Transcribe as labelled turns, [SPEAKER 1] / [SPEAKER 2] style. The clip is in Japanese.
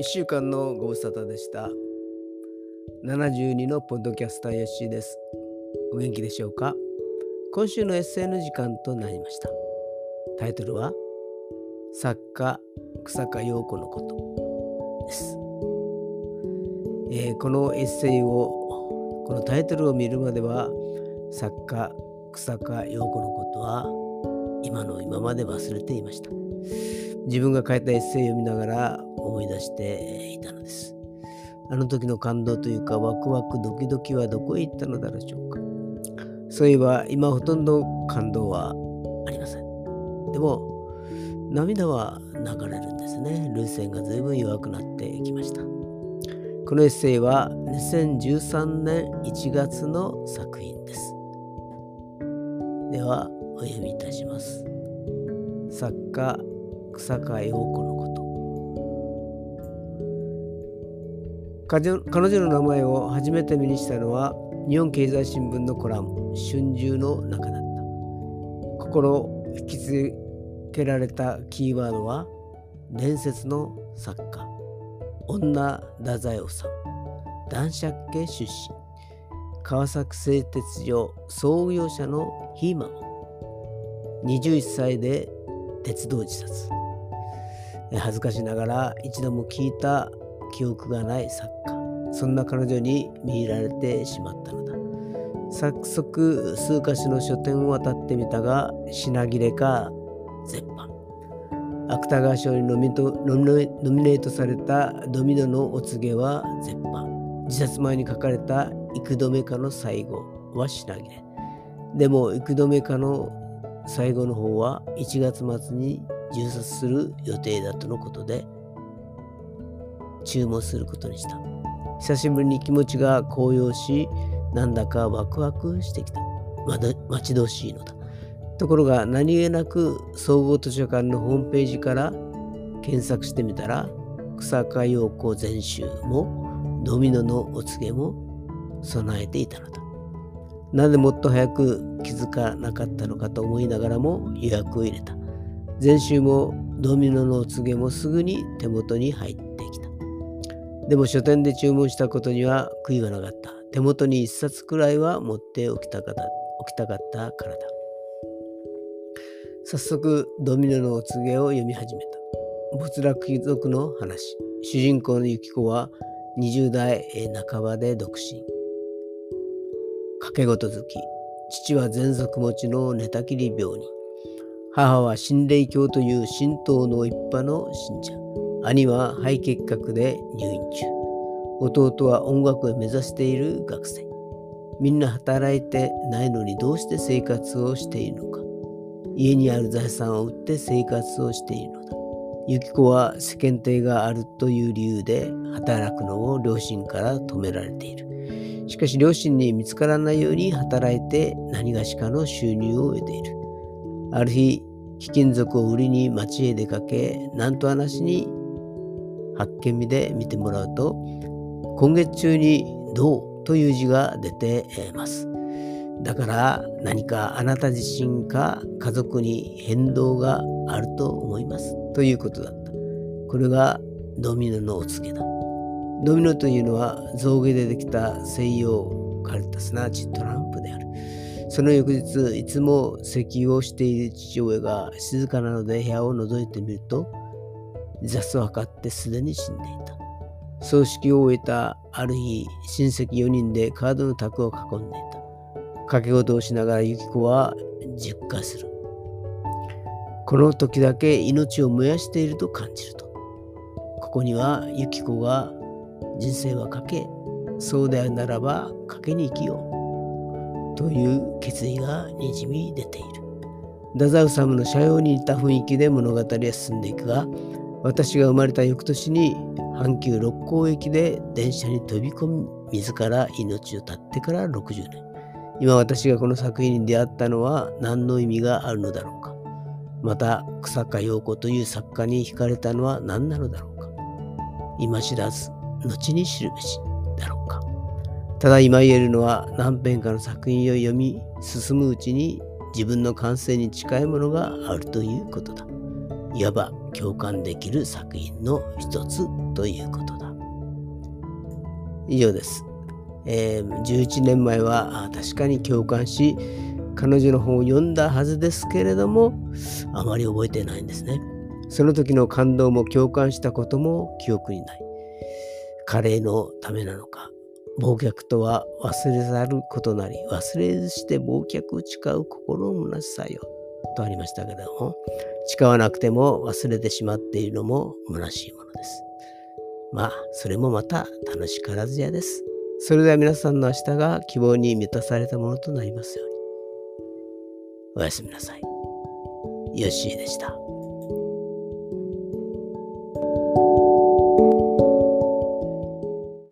[SPEAKER 1] 1週間のご無沙汰でした。72のポッドキャスターヨッシーです。お元気でしょうか？今週のエッセイの時間となりました。タイトルは作家草加陽子のことです、えー、このエッセイをこのタイトルを見るまでは作家草加陽子のことは今の今まで忘れていました。自分が書いたエッセイを読みながら思い出していたのです。あの時の感動というかワクワクドキドキはどこへ行ったのだろうしょうか。そういえば今ほとんど感動はありません。でも涙は流れるんですね。涙腺が随分弱くなってきました。このエッセイは2013年1月の作品です。ではお読みいたします。作家草加陽子のこと。彼女の名前を初めて目にしたのは日本経済新聞のコラム「春秋」の中だった。心引きつけられたキーワードは伝説の作家女太宰治男爵家出身。川崎製鉄所創業者のヒーマン21歳で鉄道自殺。恥ずかしながら一度も聞いた記憶がない作家。そんな彼女に見入られてしまったのだ。早速数か所の書店を渡ってみたが品切れか絶版芥川賞にノミネートされたドミノのお告げは絶版自殺前に書かれた幾度目かの最後は品切れ。でも幾度目かの最後の方は1月末に入札する予定だとのことで注文することにした。久しぶりに気持ちが高揚しなんだかワクワクしてきた。ま待ち遠しいのだ。ところが何気なく総合図書館のホームページから検索してみたら草加陽子全集もドミノのお告げも備えていたのだ。なぜもっと早く気づかなかったのかと思いながらも予約を入れた。前週もドミノのお告げもすぐに手元に入ってきた。でも書店で注文したことには悔いはなかった。手元に一冊くらいは持っておきたかったおきたかったからだ。早速ドミノのお告げを読み始めた。没落貴族の話。主人公のユキコは20代半ばで独身。掛け事好き。父は全族持ちの寝たきり病人。母は心霊教という神道の一派の信者。兄は肺結核で入院中。弟は音楽を目指している学生。みんな働いてないのにどうして生活をしているのか。家にある財産を売って生活をしているのだ。ユキコは世間体があるという理由で働くのを両親から止められている。しかし両親に見つからないように働いて何がしかの収入を得ている。ある日、貴金属を売りに町へ出かけ、なんと話に発見日で見てもらうと、今月中にどうという字が出てます。だから何かあなた自身か家族に変動があると思いますということだった。これがドミノのお告げだ。ドミノというのは象牙でできた西洋カルタすなわちトランプ。その翌日、いつも咳をしている父親が静かなので部屋を覗いてみると、自殺を図ってすでに死んでいた。葬式を終えたある日、親戚4人でカードの卓を囲んでいた。掛け事をしながらユキコは実家する。この時だけ命を燃やしていると感じると。ここにはユキコが人生は賭け、そうであるならば賭けに生きよう。という決意がにじみ出ている。ダザウサムの社用に似た雰囲気で物語は進んでいくが、私が生まれた翌年に阪急六甲駅で電車に飛び込み、自ら命を絶ってから60年。今私がこの作品に出会ったのは何の意味があるのだろうか。また、草加陽子という作家に惹かれたのは何なのだろうか。今知らず、後に知るべしだろうか。ただ今言えるのは何編かの作品を読み進むうちに自分の感性に近いものがあるということだ。いわば共感できる作品の一つということだ。以上です。えー、11年前は確かに共感し彼女の本を読んだはずですけれどもあまり覚えてないんですね。その時の感動も共感したことも記憶にない。彼のためなのか忘却とは忘れざることなり忘れずして忘却を誓う心を虚しさよ。とありましたけども誓わなくても忘れてしまっているのも虚しいものです。まあそれもまた楽しからずやです。それでは皆さんの明日が希望に満たされたものとなりますように。おやすみなさい。よしーでした。